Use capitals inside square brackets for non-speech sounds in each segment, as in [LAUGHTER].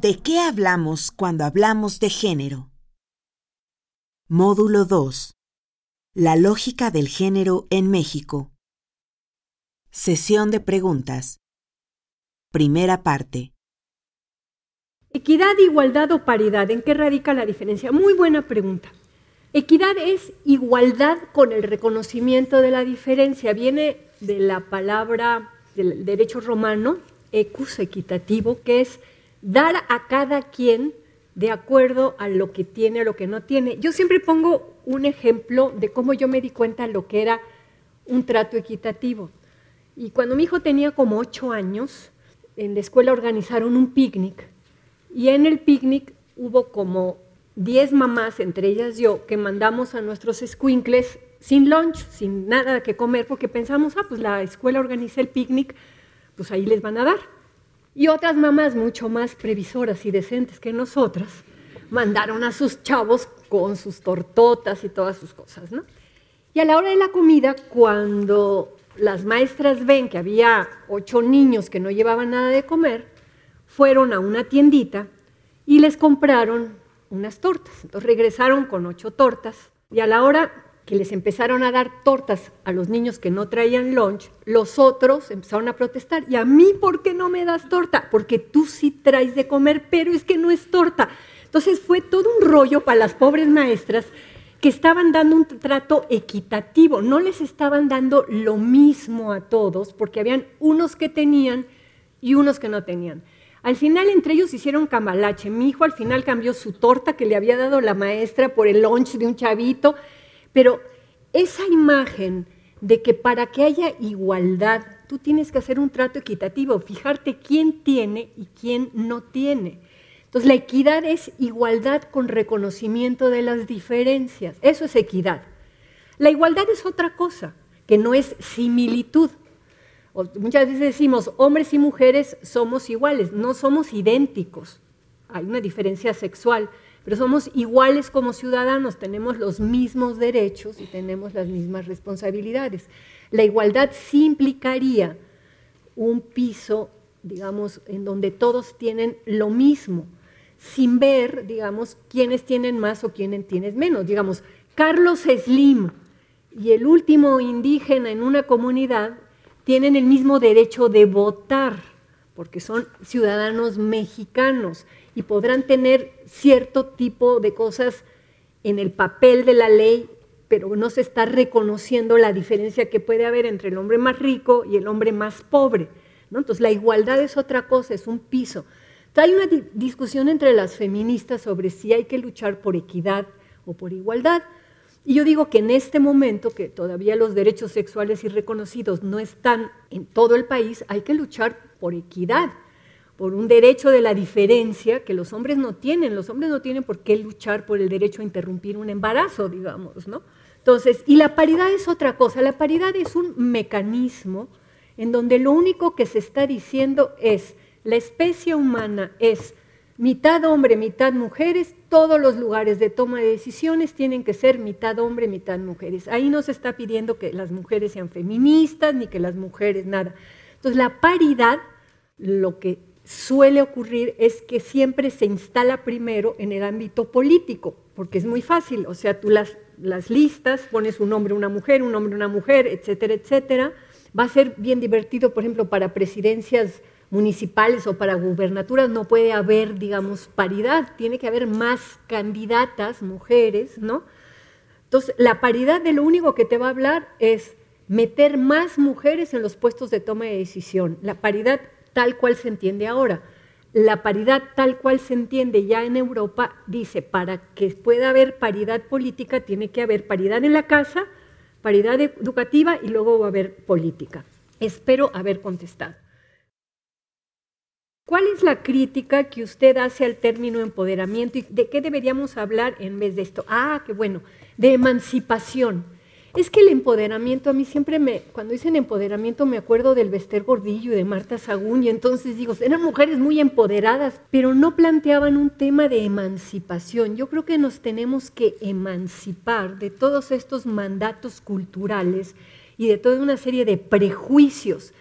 ¿De qué hablamos cuando hablamos de género? Módulo 2. La lógica del género en México. Sesión de preguntas. Primera parte. Equidad, igualdad o paridad, ¿en qué radica la diferencia? Muy buena pregunta. Equidad es igualdad con el reconocimiento de la diferencia. Viene de la palabra del derecho romano, ecus, equitativo, que es dar a cada quien de acuerdo a lo que tiene, a lo que no tiene. Yo siempre pongo un ejemplo de cómo yo me di cuenta lo que era un trato equitativo. Y cuando mi hijo tenía como ocho años, en la escuela organizaron un picnic y en el picnic hubo como diez mamás, entre ellas yo, que mandamos a nuestros squinkles sin lunch, sin nada que comer, porque pensamos, ah, pues la escuela organiza el picnic, pues ahí les van a dar. Y otras mamás mucho más previsoras y decentes que nosotras mandaron a sus chavos con sus tortotas y todas sus cosas, ¿no? Y a la hora de la comida, cuando las maestras ven que había ocho niños que no llevaban nada de comer, fueron a una tiendita y les compraron unas tortas. Entonces regresaron con ocho tortas y a la hora que les empezaron a dar tortas a los niños que no traían lunch, los otros empezaron a protestar. ¿Y a mí por qué no me das torta? Porque tú sí traes de comer, pero es que no es torta. Entonces fue todo un rollo para las pobres maestras que estaban dando un trato equitativo, no les estaban dando lo mismo a todos, porque habían unos que tenían y unos que no tenían. Al final entre ellos hicieron cambalache. Mi hijo al final cambió su torta que le había dado la maestra por el lunch de un chavito pero esa imagen de que para que haya igualdad, tú tienes que hacer un trato equitativo, fijarte quién tiene y quién no tiene. Entonces, la equidad es igualdad con reconocimiento de las diferencias. Eso es equidad. La igualdad es otra cosa, que no es similitud. muchas veces decimos, hombres y mujeres somos iguales, no somos idénticos. Hay una diferencia sexual, pero somos iguales como ciudadanos, tenemos los mismos derechos y tenemos las mismas responsabilidades. La igualdad sí implicaría un piso, digamos, en donde todos tienen lo mismo, sin ver, digamos, quiénes tienen más o quiénes tienen menos. Digamos, Carlos Slim y el último indígena en una comunidad tienen el mismo derecho de votar, porque son ciudadanos mexicanos y podrán tener cierto tipo de cosas en el papel de la ley, pero no se está reconociendo la diferencia que puede haber entre el hombre más rico y el hombre más pobre. ¿no? Entonces la igualdad es otra cosa, es un piso. hay una discusión entre las feministas sobre si hay que luchar por equidad o por igualdad. Y yo digo que en este momento, que todavía los derechos sexuales y reconocidos no están en todo el país, hay que luchar por equidad por un derecho de la diferencia que los hombres no tienen. Los hombres no tienen por qué luchar por el derecho a interrumpir un embarazo, digamos, ¿no? Entonces, y la paridad es otra cosa. La paridad es un mecanismo en donde lo único que se está diciendo es la especie humana es mitad hombre, mitad mujeres, todos los lugares de toma de decisiones tienen que ser mitad hombre, mitad mujeres. Ahí no se está pidiendo que las mujeres sean feministas ni que las mujeres nada. Entonces, la paridad lo que suele ocurrir es que siempre se instala primero en el ámbito político, porque es muy fácil, o sea, tú las, listas, pones un hombre, una mujer, un hombre, una mujer, etcétera, etcétera. Va a ser bien divertido, por ejemplo, para presidencias municipales o para gubernaturas no puede haber, digamos, paridad, tiene que haber más candidatas, mujeres, ¿no? Entonces, la paridad de lo único que te va a hablar es meter más mujeres en los puestos de toma de decisión. La paridad tal cual se entiende ahora. La paridad tal cual se entiende ya en Europa dice, para que pueda haber paridad política tiene que haber paridad en la casa, paridad educativa y luego va a haber política. Espero haber contestado. ¿Cuál es la crítica que usted hace al término empoderamiento y de qué deberíamos hablar en vez de esto? Ah, qué bueno, de emancipación. Es que el empoderamiento, a mí siempre me, cuando dicen empoderamiento me acuerdo del Bester Gordillo y de Marta Sagún, y entonces digo, eran mujeres muy empoderadas, pero no planteaban un tema de emancipación. Yo creo que nos tenemos que emancipar de todos estos mandatos culturales y de toda una serie de prejuicios.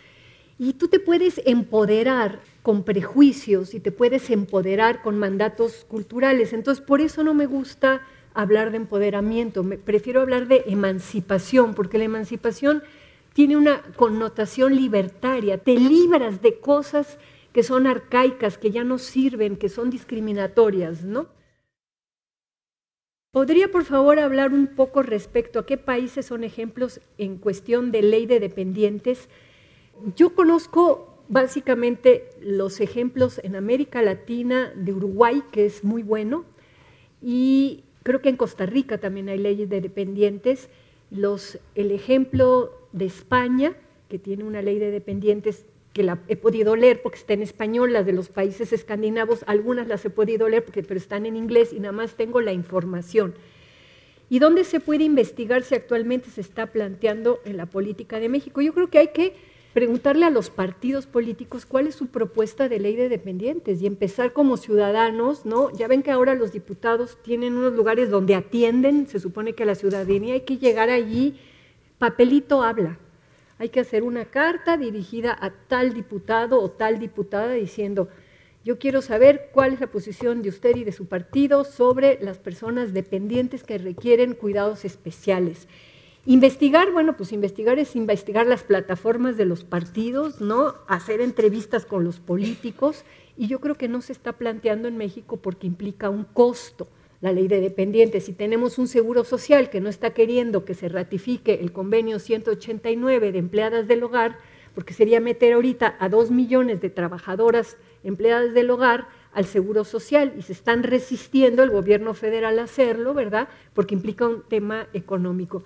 Y tú te puedes empoderar con prejuicios y te puedes empoderar con mandatos culturales. Entonces, por eso no me gusta hablar de empoderamiento, me, prefiero hablar de emancipación, porque la emancipación tiene una connotación libertaria, te libras de cosas que son arcaicas, que ya no sirven, que son discriminatorias, ¿no? ¿Podría, por favor, hablar un poco respecto a qué países son ejemplos en cuestión de ley de dependientes? Yo conozco básicamente los ejemplos en América Latina de Uruguay, que es muy bueno, y creo que en Costa Rica también hay leyes de dependientes. Los, el ejemplo de España, que tiene una ley de dependientes que la he podido leer porque está en español, las de los países escandinavos, algunas las he podido leer porque, pero están en inglés y nada más tengo la información. ¿Y dónde se puede investigar si actualmente se está planteando en la política de México? Yo creo que hay que preguntarle a los partidos políticos cuál es su propuesta de ley de dependientes y empezar como ciudadanos, ¿no? Ya ven que ahora los diputados tienen unos lugares donde atienden, se supone que la ciudadanía hay que llegar allí, papelito habla, hay que hacer una carta dirigida a tal diputado o tal diputada diciendo, yo quiero saber cuál es la posición de usted y de su partido sobre las personas dependientes que requieren cuidados especiales. Investigar, bueno, pues investigar es investigar las plataformas de los partidos, ¿no? Hacer entrevistas con los políticos y yo creo que no se está planteando en México porque implica un costo la ley de dependientes. Si tenemos un seguro social que no está queriendo que se ratifique el convenio 189 de empleadas del hogar, porque sería meter ahorita a dos millones de trabajadoras empleadas del hogar al seguro social y se están resistiendo el gobierno federal a hacerlo, ¿verdad? Porque implica un tema económico.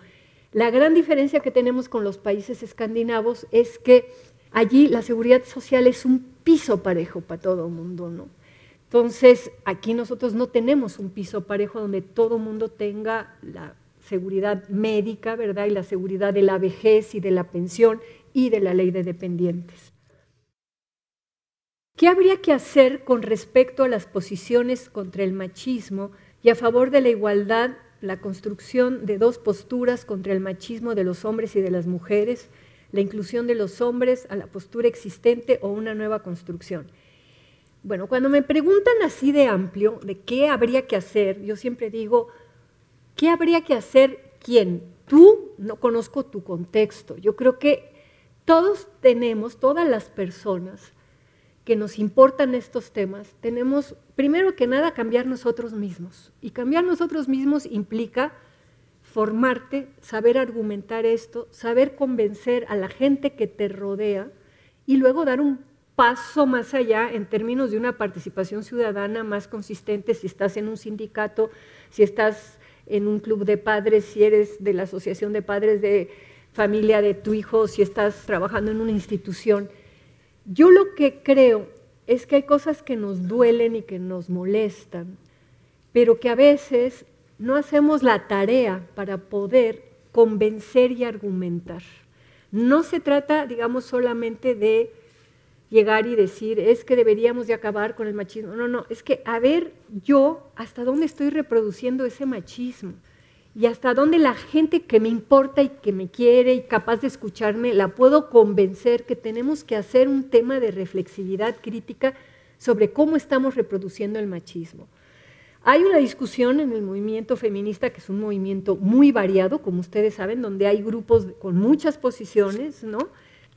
La gran diferencia que tenemos con los países escandinavos es que allí la seguridad social es un piso parejo para todo el mundo, ¿no? Entonces, aquí nosotros no tenemos un piso parejo donde todo el mundo tenga la seguridad médica, ¿verdad? Y la seguridad de la vejez y de la pensión y de la ley de dependientes. ¿Qué habría que hacer con respecto a las posiciones contra el machismo y a favor de la igualdad la construcción de dos posturas contra el machismo de los hombres y de las mujeres, la inclusión de los hombres a la postura existente o una nueva construcción. Bueno, cuando me preguntan así de amplio de qué habría que hacer, yo siempre digo, ¿qué habría que hacer quién? Tú no conozco tu contexto. Yo creo que todos tenemos, todas las personas, que nos importan estos temas, tenemos primero que nada cambiar nosotros mismos. Y cambiar nosotros mismos implica formarte, saber argumentar esto, saber convencer a la gente que te rodea y luego dar un paso más allá en términos de una participación ciudadana más consistente si estás en un sindicato, si estás en un club de padres, si eres de la asociación de padres de familia de tu hijo, si estás trabajando en una institución yo lo que creo es que hay cosas que nos duelen y que nos molestan, pero que a veces no hacemos la tarea para poder convencer y argumentar. No se trata, digamos, solamente de llegar y decir, es que deberíamos de acabar con el machismo. No, no, es que a ver yo hasta dónde estoy reproduciendo ese machismo y hasta dónde la gente que me importa y que me quiere y capaz de escucharme, la puedo convencer que tenemos que hacer un tema de reflexividad crítica sobre cómo estamos reproduciendo el machismo. Hay una discusión en el movimiento feminista, que es un movimiento muy variado, como ustedes saben, donde hay grupos con muchas posiciones, ¿no?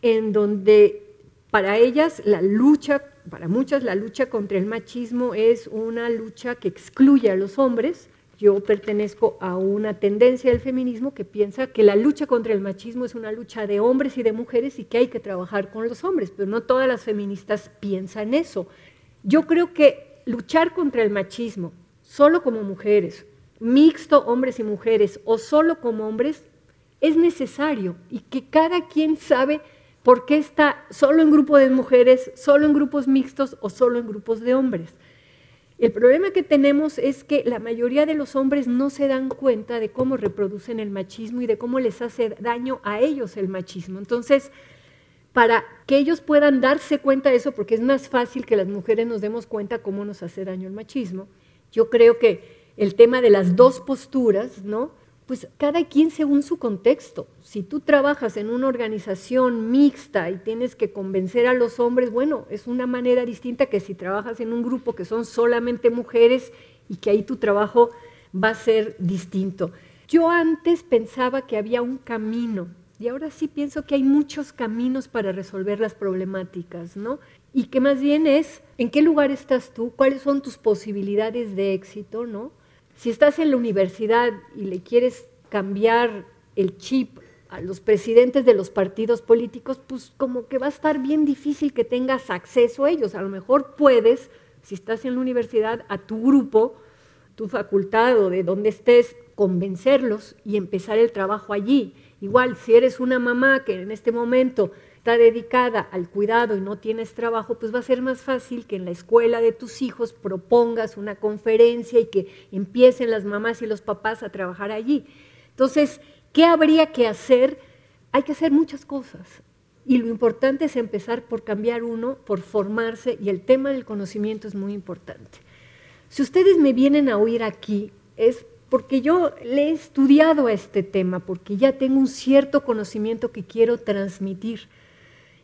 En donde para ellas la lucha, para muchas la lucha contra el machismo es una lucha que excluye a los hombres, yo pertenezco a una tendencia del feminismo que piensa que la lucha contra el machismo es una lucha de hombres y de mujeres y que hay que trabajar con los hombres, pero no todas las feministas piensan eso. Yo creo que luchar contra el machismo solo como mujeres, mixto hombres y mujeres o solo como hombres, es necesario y que cada quien sabe por qué está solo en grupo de mujeres, solo en grupos mixtos o solo en grupos de hombres. El problema que tenemos es que la mayoría de los hombres no se dan cuenta de cómo reproducen el machismo y de cómo les hace daño a ellos el machismo. Entonces, para que ellos puedan darse cuenta de eso, porque es más fácil que las mujeres nos demos cuenta cómo nos hace daño el machismo, yo creo que el tema de las dos posturas, ¿no? Pues cada quien según su contexto. Si tú trabajas en una organización mixta y tienes que convencer a los hombres, bueno, es una manera distinta que si trabajas en un grupo que son solamente mujeres y que ahí tu trabajo va a ser distinto. Yo antes pensaba que había un camino y ahora sí pienso que hay muchos caminos para resolver las problemáticas, ¿no? Y que más bien es en qué lugar estás tú, cuáles son tus posibilidades de éxito, ¿no? Si estás en la universidad y le quieres cambiar el chip a los presidentes de los partidos políticos, pues como que va a estar bien difícil que tengas acceso a ellos. A lo mejor puedes, si estás en la universidad, a tu grupo, tu facultad o de donde estés, convencerlos y empezar el trabajo allí. Igual, si eres una mamá que en este momento está dedicada al cuidado y no tienes trabajo, pues va a ser más fácil que en la escuela de tus hijos propongas una conferencia y que empiecen las mamás y los papás a trabajar allí. Entonces, ¿qué habría que hacer? Hay que hacer muchas cosas. Y lo importante es empezar por cambiar uno, por formarse, y el tema del conocimiento es muy importante. Si ustedes me vienen a oír aquí, es porque yo le he estudiado a este tema, porque ya tengo un cierto conocimiento que quiero transmitir.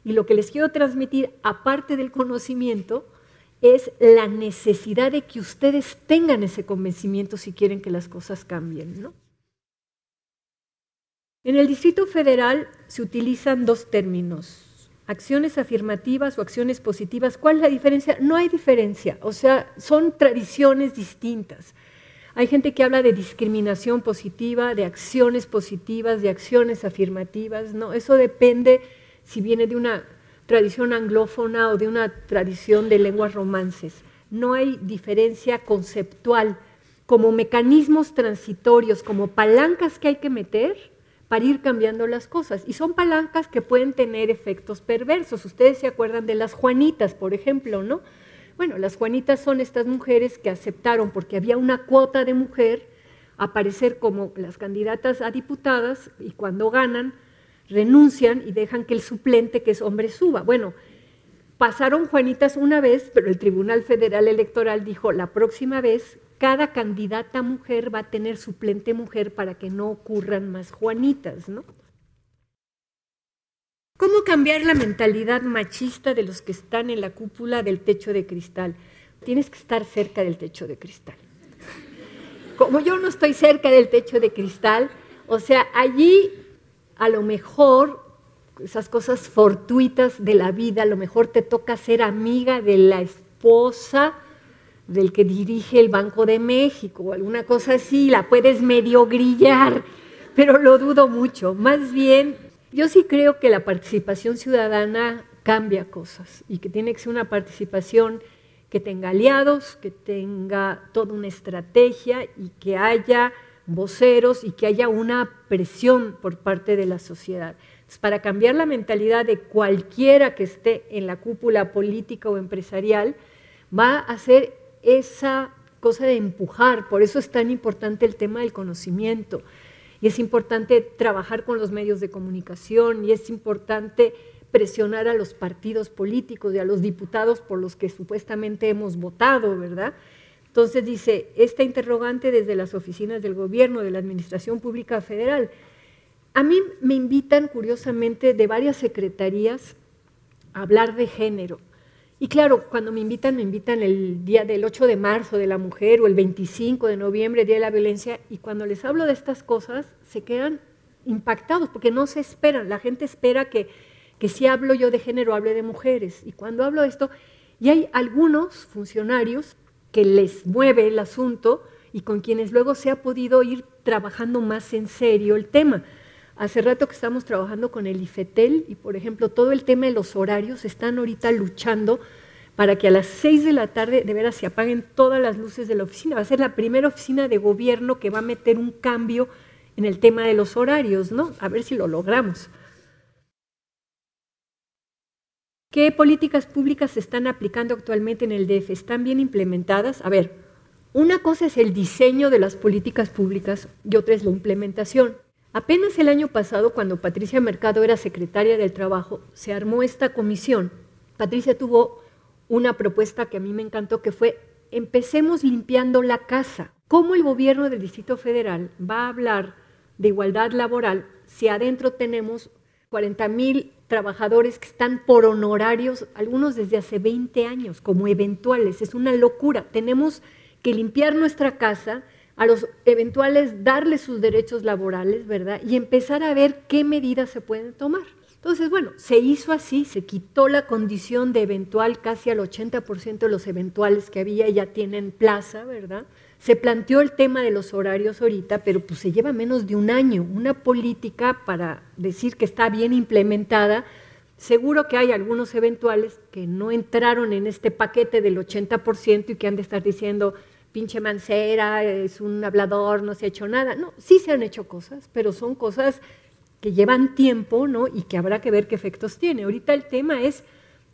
Y lo que les quiero transmitir, aparte del conocimiento, es la necesidad de que ustedes tengan ese convencimiento si quieren que las cosas cambien. En el Distrito Federal se utilizan dos términos, acciones afirmativas o acciones positivas. ¿Cuál es la diferencia? No hay diferencia, o sea, son tradiciones distintas. Hay gente que habla de discriminación positiva, de acciones positivas, de acciones afirmativas, ¿no? Eso depende si viene de una tradición anglófona o de una tradición de lenguas romances. No hay diferencia conceptual. Como mecanismos transitorios, como palancas que hay que meter para ir cambiando las cosas. Y son palancas que pueden tener efectos perversos. Ustedes se acuerdan de las Juanitas, por ejemplo, ¿no? Bueno, las Juanitas son estas mujeres que aceptaron, porque había una cuota de mujer, aparecer como las candidatas a diputadas y cuando ganan, renuncian y dejan que el suplente, que es hombre, suba. Bueno, pasaron Juanitas una vez, pero el Tribunal Federal Electoral dijo, la próxima vez cada candidata mujer va a tener suplente mujer para que no ocurran más Juanitas, ¿no? ¿Cómo cambiar la mentalidad machista de los que están en la cúpula del techo de cristal? Tienes que estar cerca del techo de cristal. Como yo no estoy cerca del techo de cristal, o sea, allí a lo mejor esas cosas fortuitas de la vida, a lo mejor te toca ser amiga de la esposa del que dirige el Banco de México o alguna cosa así, la puedes medio grillar, pero lo dudo mucho. Más bien, yo sí creo que la participación ciudadana cambia cosas y que tiene que ser una participación que tenga aliados, que tenga toda una estrategia y que haya voceros y que haya una presión por parte de la sociedad. para cambiar la mentalidad de cualquiera que esté en la cúpula política o empresarial, va a ser esa cosa de empujar. Por eso es tan importante el tema del conocimiento. Y es importante trabajar con los medios de comunicación y es importante presionar a los partidos políticos y a los diputados por los que supuestamente hemos votado, ¿verdad? Entonces dice, esta interrogante desde las oficinas del gobierno, de la Administración Pública Federal. A mí me invitan, curiosamente, de varias secretarías a hablar de género. Y claro, cuando me invitan, me invitan el día del 8 de marzo de la mujer o el 25 de noviembre, Día de la Violencia, y cuando les hablo de estas cosas, se quedan impactados porque no se esperan. La gente espera que, que si hablo yo de género, hable de mujeres. Y cuando hablo de esto, y hay algunos funcionarios que les mueve el asunto y con quienes luego se ha podido ir trabajando más en serio el tema. Hace rato que estamos trabajando con el IFETEL y, por ejemplo, todo el tema de los horarios, están ahorita luchando para que a las seis de la tarde de veras se apaguen todas las luces de la oficina. Va a ser la primera oficina de gobierno que va a meter un cambio en el tema de los horarios, ¿no? A ver si lo logramos. ¿Qué políticas públicas se están aplicando actualmente en el DF? ¿Están bien implementadas? A ver, una cosa es el diseño de las políticas públicas y otra es la implementación. Apenas el año pasado, cuando Patricia Mercado era secretaria del Trabajo, se armó esta comisión. Patricia tuvo una propuesta que a mí me encantó, que fue, empecemos limpiando la casa. ¿Cómo el gobierno del Distrito Federal va a hablar de igualdad laboral si adentro tenemos 40 mil trabajadores que están por honorarios, algunos desde hace 20 años, como eventuales. Es una locura. Tenemos que limpiar nuestra casa, a los eventuales darles sus derechos laborales, ¿verdad? Y empezar a ver qué medidas se pueden tomar. Entonces, bueno, se hizo así, se quitó la condición de eventual, casi al 80% de los eventuales que había ya tienen plaza, ¿verdad? Se planteó el tema de los horarios ahorita, pero pues se lleva menos de un año. Una política para decir que está bien implementada, seguro que hay algunos eventuales que no entraron en este paquete del 80% y que han de estar diciendo, pinche mancera, es un hablador, no se ha hecho nada. No, sí se han hecho cosas, pero son cosas que llevan tiempo, ¿no? Y que habrá que ver qué efectos tiene. Ahorita el tema es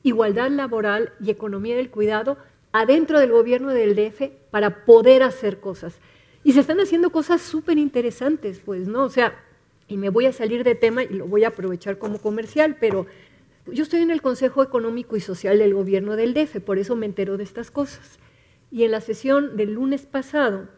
igualdad laboral y economía del cuidado adentro del gobierno del DF para poder hacer cosas. Y se están haciendo cosas súper interesantes, pues, ¿no? O sea, y me voy a salir de tema y lo voy a aprovechar como comercial, pero yo estoy en el Consejo Económico y Social del gobierno del DF, por eso me entero de estas cosas. Y en la sesión del lunes pasado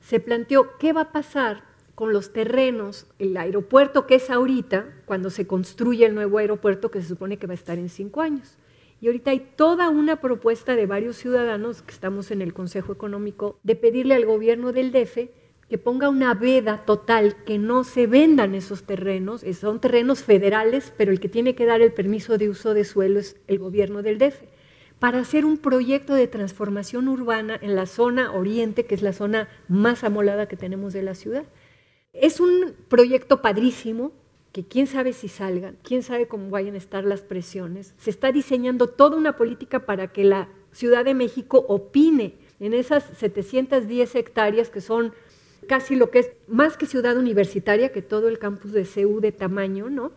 se planteó qué va a pasar con los terrenos, el aeropuerto que es ahorita, cuando se construye el nuevo aeropuerto que se supone que va a estar en cinco años. Y ahorita hay toda una propuesta de varios ciudadanos que estamos en el Consejo Económico de pedirle al gobierno del DF que ponga una veda total, que no se vendan esos terrenos, son terrenos federales, pero el que tiene que dar el permiso de uso de suelo es el gobierno del DF para hacer un proyecto de transformación urbana en la zona oriente, que es la zona más amolada que tenemos de la ciudad. Es un proyecto padrísimo, que quién sabe si salgan, quién sabe cómo vayan a estar las presiones. Se está diseñando toda una política para que la Ciudad de México opine en esas 710 hectáreas que son casi lo que es más que ciudad universitaria, que todo el campus de CEU de tamaño, ¿no?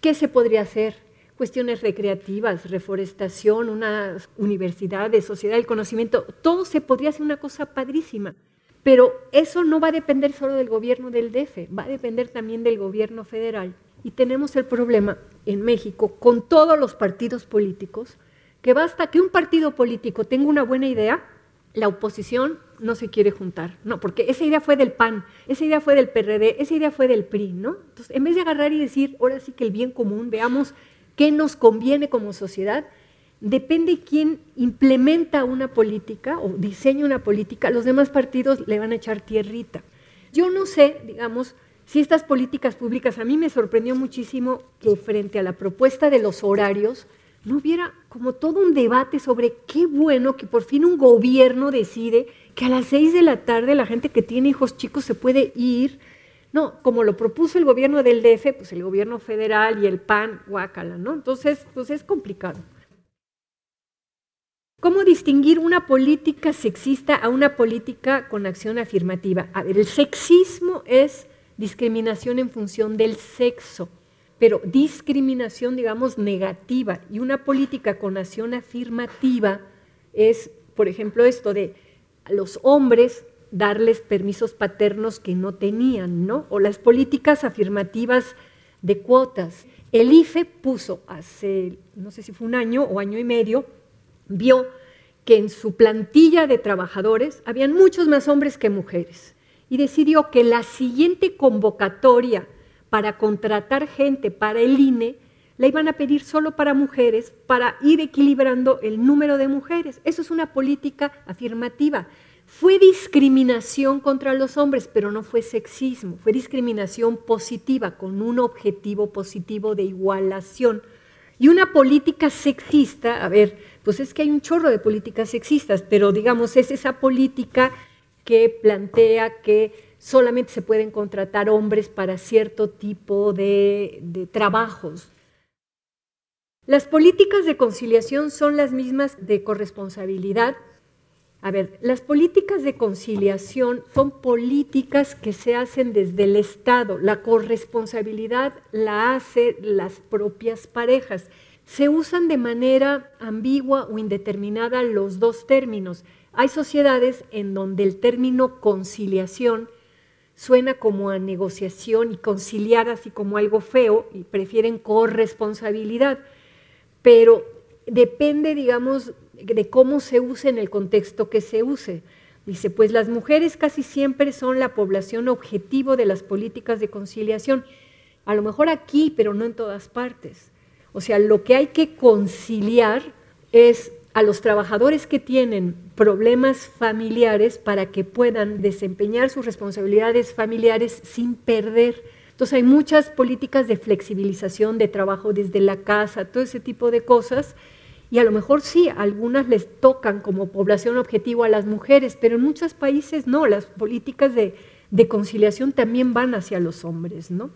¿Qué se podría hacer? cuestiones recreativas, reforestación, una universidad de sociedad del conocimiento, todo se podría hacer una cosa padrísima. Pero eso no va a depender solo del gobierno del DF, va a depender también del gobierno federal. Y tenemos el problema en México con todos los partidos políticos, que basta que un partido político tenga una buena idea, la oposición no se quiere juntar. No, porque esa idea fue del PAN, esa idea fue del PRD, esa idea fue del PRI, ¿no? Entonces, en vez de agarrar y decir, ahora sí que el bien común, veamos qué nos conviene como sociedad, depende quién implementa una política o diseña una política, los demás partidos le van a echar tierrita. Yo no sé, digamos, si estas políticas públicas, a mí me sorprendió muchísimo que frente a la propuesta de los horarios, no hubiera como todo un debate sobre qué bueno que por fin un gobierno decide que a las seis de la tarde la gente que tiene hijos chicos se puede ir no, como lo propuso el gobierno del DF, pues el gobierno federal y el PAN, guácala, ¿no? Entonces, pues es complicado. ¿Cómo distinguir una política sexista a una política con acción afirmativa? A ver, el sexismo es discriminación en función del sexo, pero discriminación, digamos, negativa. Y una política con acción afirmativa es, por ejemplo, esto de los hombres darles permisos paternos que no tenían, ¿no? O las políticas afirmativas de cuotas. El IFE puso hace, no sé si fue un año o año y medio, vio que en su plantilla de trabajadores habían muchos más hombres que mujeres y decidió que la siguiente convocatoria para contratar gente para el INE la iban a pedir solo para mujeres para ir equilibrando el número de mujeres. Eso es una política afirmativa. Fue discriminación contra los hombres, pero no fue sexismo, fue discriminación positiva, con un objetivo positivo de igualación. Y una política sexista, a ver, pues es que hay un chorro de políticas sexistas, pero digamos, es esa política que plantea que solamente se pueden contratar hombres para cierto tipo de, de trabajos. Las políticas de conciliación son las mismas de corresponsabilidad, a ver, las políticas de conciliación son políticas que se hacen desde el Estado. La corresponsabilidad la hacen las propias parejas. Se usan de manera ambigua o indeterminada los dos términos. Hay sociedades en donde el término conciliación suena como a negociación y conciliar así como algo feo y prefieren corresponsabilidad. Pero depende, digamos, de cómo se use en el contexto que se use. Dice, pues las mujeres casi siempre son la población objetivo de las políticas de conciliación. A lo mejor aquí, pero no en todas partes. O sea, lo que hay que conciliar es a los trabajadores que tienen problemas familiares para que puedan desempeñar sus responsabilidades familiares sin perder. Entonces hay muchas políticas de flexibilización de trabajo desde la casa, todo ese tipo de cosas. Y a lo mejor sí, algunas les tocan como población objetivo a las mujeres, pero en muchos países no, las políticas de, de conciliación también van hacia los hombres, ¿no?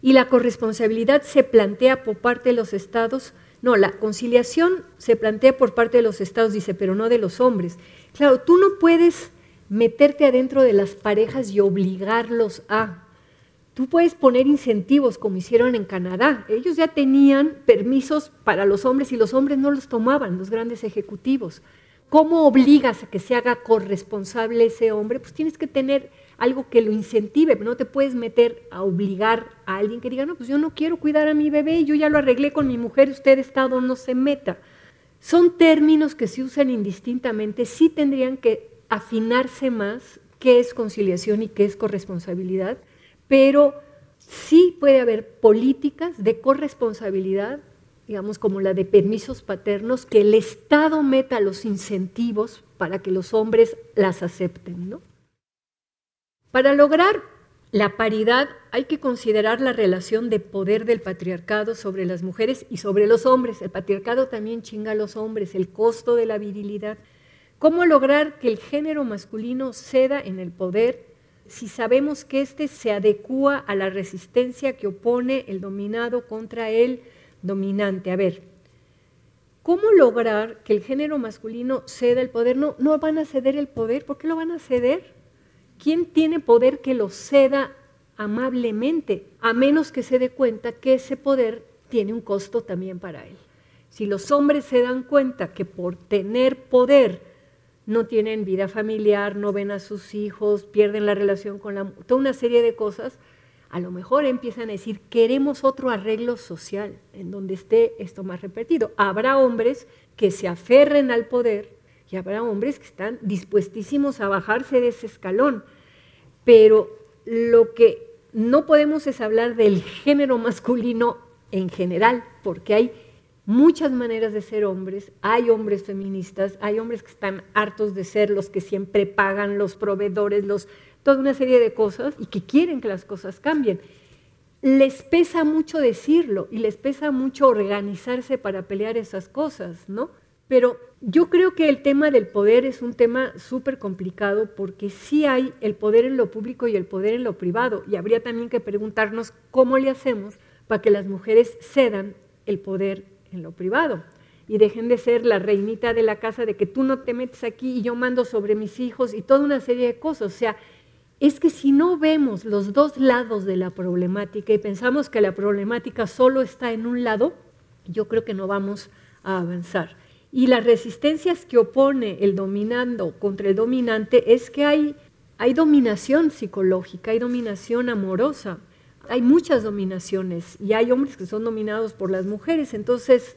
Y la corresponsabilidad se plantea por parte de los estados no, la conciliación se plantea por parte de los estados, dice, pero no de los hombres. Claro, tú no puedes meterte adentro de las parejas y obligarlos a. Tú puedes poner incentivos como hicieron en Canadá. Ellos ya tenían permisos para los hombres y los hombres no los tomaban, los grandes ejecutivos. ¿Cómo obligas a que se haga corresponsable ese hombre? Pues tienes que tener algo que lo incentive, no te puedes meter a obligar a alguien que diga, no, pues yo no quiero cuidar a mi bebé, yo ya lo arreglé con mi mujer, usted Estado no se meta. Son términos que se usan indistintamente, sí tendrían que afinarse más qué es conciliación y qué es corresponsabilidad, pero sí puede haber políticas de corresponsabilidad, digamos como la de permisos paternos, que el Estado meta los incentivos para que los hombres las acepten, ¿no? Para lograr la paridad hay que considerar la relación de poder del patriarcado sobre las mujeres y sobre los hombres. El patriarcado también chinga a los hombres, el costo de la virilidad. ¿Cómo lograr que el género masculino ceda en el poder si sabemos que éste se adecúa a la resistencia que opone el dominado contra el dominante? A ver, ¿cómo lograr que el género masculino ceda el poder? No, no van a ceder el poder. ¿Por qué lo van a ceder? ¿quién tiene poder que lo ceda amablemente? A menos que se dé cuenta que ese poder tiene un costo también para él. Si los hombres se dan cuenta que por tener poder no tienen vida familiar, no ven a sus hijos, pierden la relación con la toda una serie de cosas, a lo mejor empiezan a decir, queremos otro arreglo social en donde esté esto más repetido. Habrá hombres que se aferren al poder y habrá hombres que están dispuestísimos a bajarse de ese escalón. Pero lo que no podemos es hablar del género masculino en general, porque hay muchas maneras de ser hombres, hay hombres feministas, hay hombres que están hartos de ser los que siempre pagan, los proveedores, los, toda una serie de cosas y que quieren que las cosas cambien. Les pesa mucho decirlo y les pesa mucho organizarse para pelear esas cosas, ¿no? Pero yo creo que el tema del poder es un tema súper complicado porque sí hay el poder en lo público y el poder en lo privado. Y habría también que preguntarnos cómo le hacemos para que las mujeres cedan el poder en lo privado y dejen de ser la reinita de la casa de que tú no te metes aquí y yo mando sobre mis hijos y toda una serie de cosas. O sea, es que si no vemos los dos lados de la problemática y pensamos que la problemática solo está en un lado, yo creo que no vamos a avanzar. Y las resistencias que opone el dominando contra el dominante es que hay, hay dominación psicológica, hay dominación amorosa, hay muchas dominaciones y hay hombres que son dominados por las mujeres. Entonces,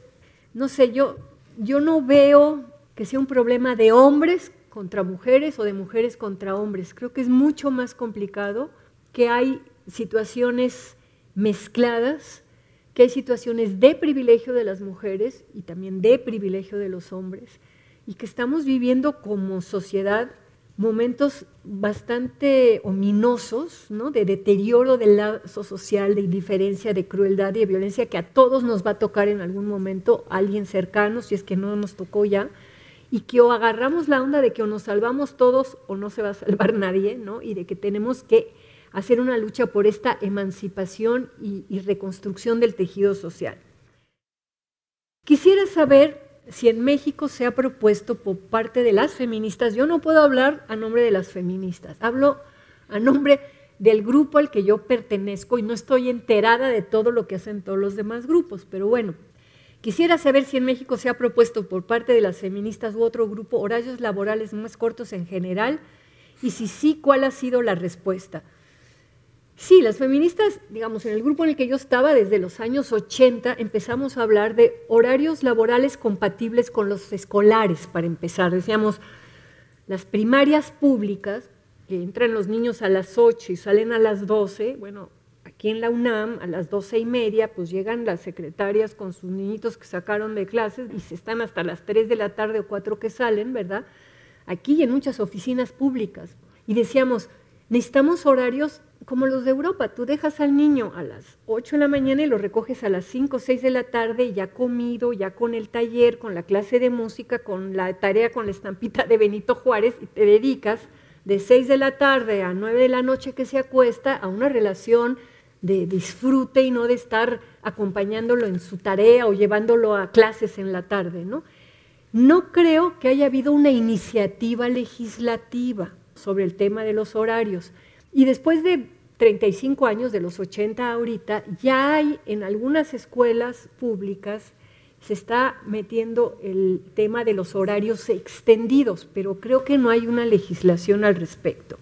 no sé, yo, yo no veo que sea un problema de hombres contra mujeres o de mujeres contra hombres. Creo que es mucho más complicado, que hay situaciones mezcladas que hay situaciones de privilegio de las mujeres y también de privilegio de los hombres, y que estamos viviendo como sociedad momentos bastante ominosos, ¿no? de deterioro del lazo social, de indiferencia, de crueldad y de violencia que a todos nos va a tocar en algún momento, alguien cercano, si es que no nos tocó ya, y que o agarramos la onda de que o nos salvamos todos o no se va a salvar [LAUGHS] nadie, ¿no? y de que tenemos que hacer una lucha por esta emancipación y, reconstrucción del tejido social. Quisiera saber si en México se ha propuesto por parte de las feministas, yo no puedo hablar a nombre de las feministas, hablo a nombre del grupo al que yo pertenezco y no estoy enterada de todo lo que hacen todos los demás grupos, pero bueno, quisiera saber si en México se ha propuesto por parte de las feministas u otro grupo horarios laborales más cortos en general y si sí, ¿cuál ha sido la respuesta? Sí, las feministas, digamos, en el grupo en el que yo estaba desde los años 80, empezamos a hablar de horarios laborales compatibles con los escolares, para empezar. Decíamos, Las primarias públicas, que entran los niños a las 8 y salen a las 12, bueno, aquí en la UNAM a las 12 y media, pues llegan las secretarias con sus niñitos que sacaron de clases y se están hasta las 3 de la tarde o 4 que salen, ¿verdad? Aquí y en muchas oficinas públicas. Y decíamos, necesitamos horarios como los de Europa. Tú dejas al niño a las 8 de la mañana y lo recoges a las 5 o 6 de la tarde, ya comido, ya con el taller, con la clase de música, con la tarea, con la estampita de Benito Juárez, y te dedicas de 6 de la tarde a 9 de la noche que se acuesta a una relación de disfrute y no de estar acompañándolo en su tarea o llevándolo a clases en la tarde, ¿no? No creo que haya habido una iniciativa legislativa sobre el tema de los horarios. Y después de 35 años, de los 80 ahorita, ya hay en algunas escuelas públicas, se está metiendo el tema de los horarios extendidos, pero creo que no hay una legislación al respecto.